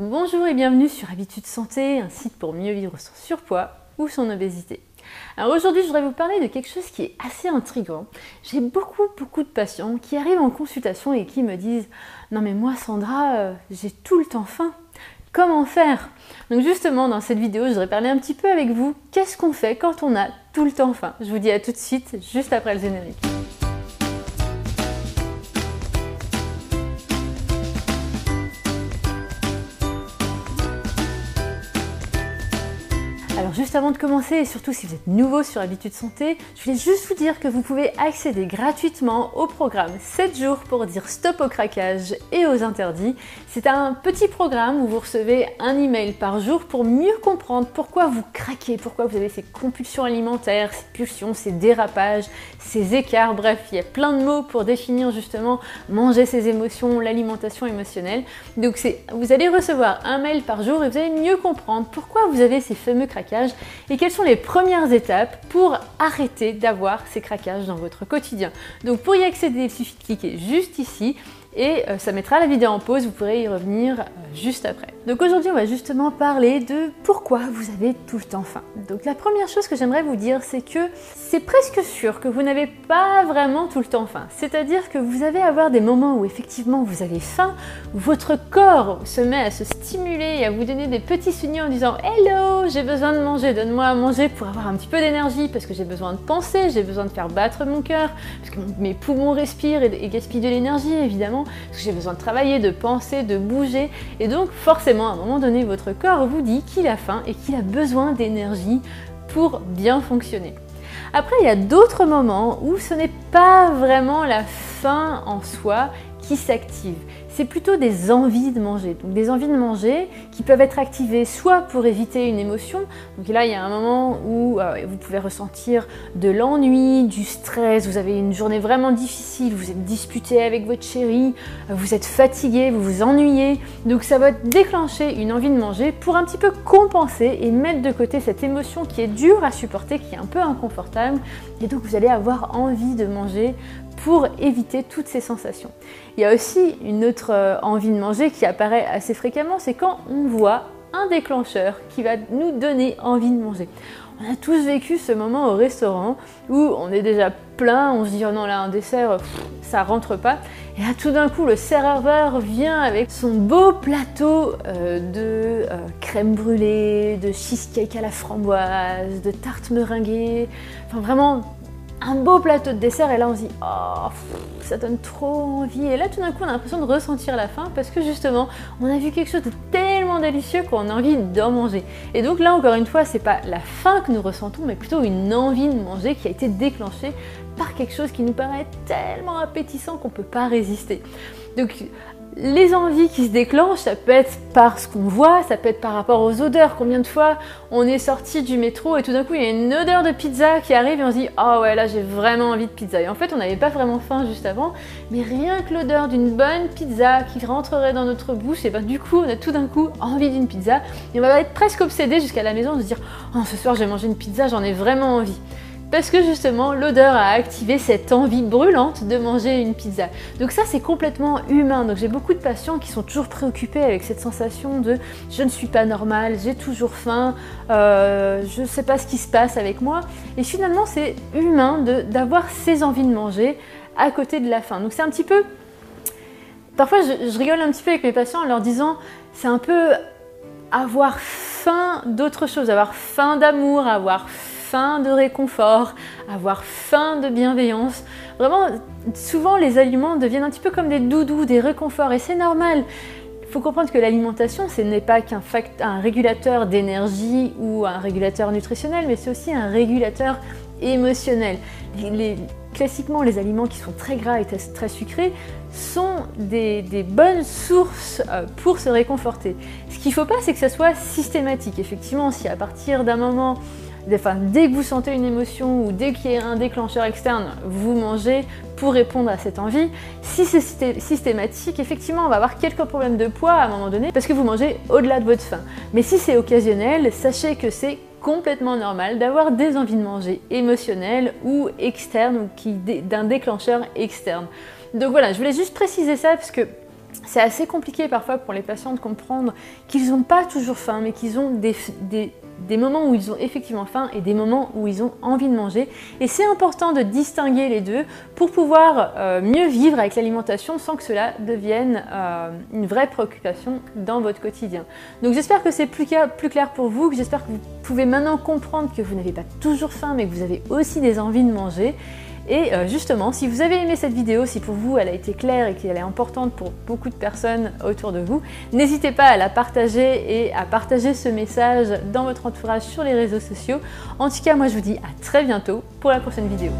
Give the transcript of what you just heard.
Bonjour et bienvenue sur Habitude Santé, un site pour mieux vivre son surpoids ou son obésité. Alors aujourd'hui, je voudrais vous parler de quelque chose qui est assez intriguant. J'ai beaucoup, beaucoup de patients qui arrivent en consultation et qui me disent Non, mais moi, Sandra, euh, j'ai tout le temps faim. Comment faire? Donc, justement, dans cette vidéo, je voudrais parler un petit peu avec vous. Qu'est-ce qu'on fait quand on a tout le temps faim? Je vous dis à tout de suite, juste après le générique. Alors juste avant de commencer, et surtout si vous êtes nouveau sur Habitude Santé, je voulais juste vous dire que vous pouvez accéder gratuitement au programme 7 jours pour dire stop au craquage et aux interdits. C'est un petit programme où vous recevez un email par jour pour mieux comprendre pourquoi vous craquez, pourquoi vous avez ces compulsions alimentaires, ces pulsions, ces dérapages, ces écarts, bref, il y a plein de mots pour définir justement manger ses émotions, l'alimentation émotionnelle. Donc vous allez recevoir un mail par jour et vous allez mieux comprendre pourquoi vous avez ces fameux craquages et quelles sont les premières étapes pour arrêter d'avoir ces craquages dans votre quotidien. Donc pour y accéder, il suffit de cliquer juste ici et euh, ça mettra la vidéo en pause, vous pourrez y revenir euh, juste après. Donc aujourd'hui on va justement parler de pourquoi vous avez tout le temps faim. Donc la première chose que j'aimerais vous dire c'est que c'est presque sûr que vous n'avez pas vraiment tout le temps faim. C'est-à-dire que vous allez avoir des moments où effectivement vous avez faim, votre corps se met à se stimuler et à vous donner des petits signaux en disant Hello, j'ai besoin de manger, donne-moi à manger pour avoir un petit peu d'énergie parce que j'ai besoin de penser, j'ai besoin de faire battre mon cœur, parce que mes poumons respirent et gaspillent de l'énergie évidemment parce que j'ai besoin de travailler, de penser, de bouger. Et donc forcément, à un moment donné, votre corps vous dit qu'il a faim et qu'il a besoin d'énergie pour bien fonctionner. Après, il y a d'autres moments où ce n'est pas vraiment la faim en soi qui s'active c'est plutôt des envies de manger. Donc des envies de manger qui peuvent être activées soit pour éviter une émotion, donc là il y a un moment où euh, vous pouvez ressentir de l'ennui, du stress, vous avez une journée vraiment difficile, vous êtes disputé avec votre chérie, vous êtes fatigué, vous vous ennuyez, donc ça va déclencher une envie de manger pour un petit peu compenser et mettre de côté cette émotion qui est dure à supporter, qui est un peu inconfortable, et donc vous allez avoir envie de manger pour éviter toutes ces sensations. Il y a aussi une autre euh, envie de manger qui apparaît assez fréquemment, c'est quand on voit un déclencheur qui va nous donner envie de manger. On a tous vécu ce moment au restaurant où on est déjà plein, on se dit oh non là un dessert ça rentre pas et là tout d'un coup le serveur vient avec son beau plateau euh, de euh, crème brûlée, de cheesecake à la framboise, de tarte meringuée, enfin vraiment un beau plateau de dessert et là on se dit oh ça donne trop envie. Et là tout d'un coup on a l'impression de ressentir la faim parce que justement on a vu quelque chose de tellement délicieux qu'on a envie d'en manger. Et donc là encore une fois c'est pas la faim que nous ressentons mais plutôt une envie de manger qui a été déclenchée par quelque chose qui nous paraît tellement appétissant qu'on peut pas résister. Donc les envies qui se déclenchent, ça peut être par ce qu'on voit, ça peut être par rapport aux odeurs. Combien de fois on est sorti du métro et tout d'un coup il y a une odeur de pizza qui arrive et on se dit ah ouais là j'ai vraiment envie de pizza. Et en fait on n'avait pas vraiment faim juste avant, mais rien que l'odeur d'une bonne pizza qui rentrerait dans notre bouche, et ben du coup on a tout d'un coup envie d'une pizza et on va être presque obsédé jusqu'à la maison de se dire oh ce soir j'ai mangé une pizza, j'en ai vraiment envie parce que justement l'odeur a activé cette envie brûlante de manger une pizza. Donc ça c'est complètement humain. Donc j'ai beaucoup de patients qui sont toujours préoccupés avec cette sensation de je ne suis pas normal, j'ai toujours faim, euh, je ne sais pas ce qui se passe avec moi. Et finalement c'est humain d'avoir ces envies de manger à côté de la faim. Donc c'est un petit peu... Parfois je, je rigole un petit peu avec mes patients en leur disant c'est un peu avoir faim d'autre chose, avoir faim d'amour, avoir faim faim de réconfort, avoir faim de bienveillance. Vraiment, souvent les aliments deviennent un petit peu comme des doudous, des réconforts, et c'est normal. Il faut comprendre que l'alimentation, ce n'est pas qu'un un régulateur d'énergie ou un régulateur nutritionnel, mais c'est aussi un régulateur émotionnel. classiquement, les aliments qui sont très gras et très sucrés sont des, des bonnes sources euh, pour se réconforter. Ce qu'il ne faut pas, c'est que ça soit systématique. Effectivement, si à partir d'un moment dès que vous sentez une émotion ou dès qu'il y a un déclencheur externe, vous mangez pour répondre à cette envie. Si c'est systématique, effectivement, on va avoir quelques problèmes de poids à un moment donné parce que vous mangez au-delà de votre faim. Mais si c'est occasionnel, sachez que c'est complètement normal d'avoir des envies de manger émotionnelles ou externes ou d'un déclencheur externe. Donc voilà, je voulais juste préciser ça parce que c'est assez compliqué parfois pour les patients de comprendre qu'ils n'ont pas toujours faim, mais qu'ils ont des, moments où ils ont effectivement faim et des moments où ils ont envie de manger. Et c'est important de distinguer les deux pour pouvoir euh, mieux vivre avec l'alimentation sans que cela devienne euh, une vraie préoccupation dans votre quotidien. Donc j'espère que c'est plus clair pour vous, que j'espère que vous pouvez maintenant comprendre que vous n'avez pas toujours faim, mais que vous avez aussi des envies de manger. Et euh, justement, si vous avez aimé cette vidéo, si pour vous elle a été claire et qu'elle est importante pour beaucoup de personnes autour de vous, n'hésitez pas à la partager et à partager ce message dans votre entourage sur les réseaux sociaux. En tout cas, moi je vous dis à très bientôt pour la prochaine vidéo.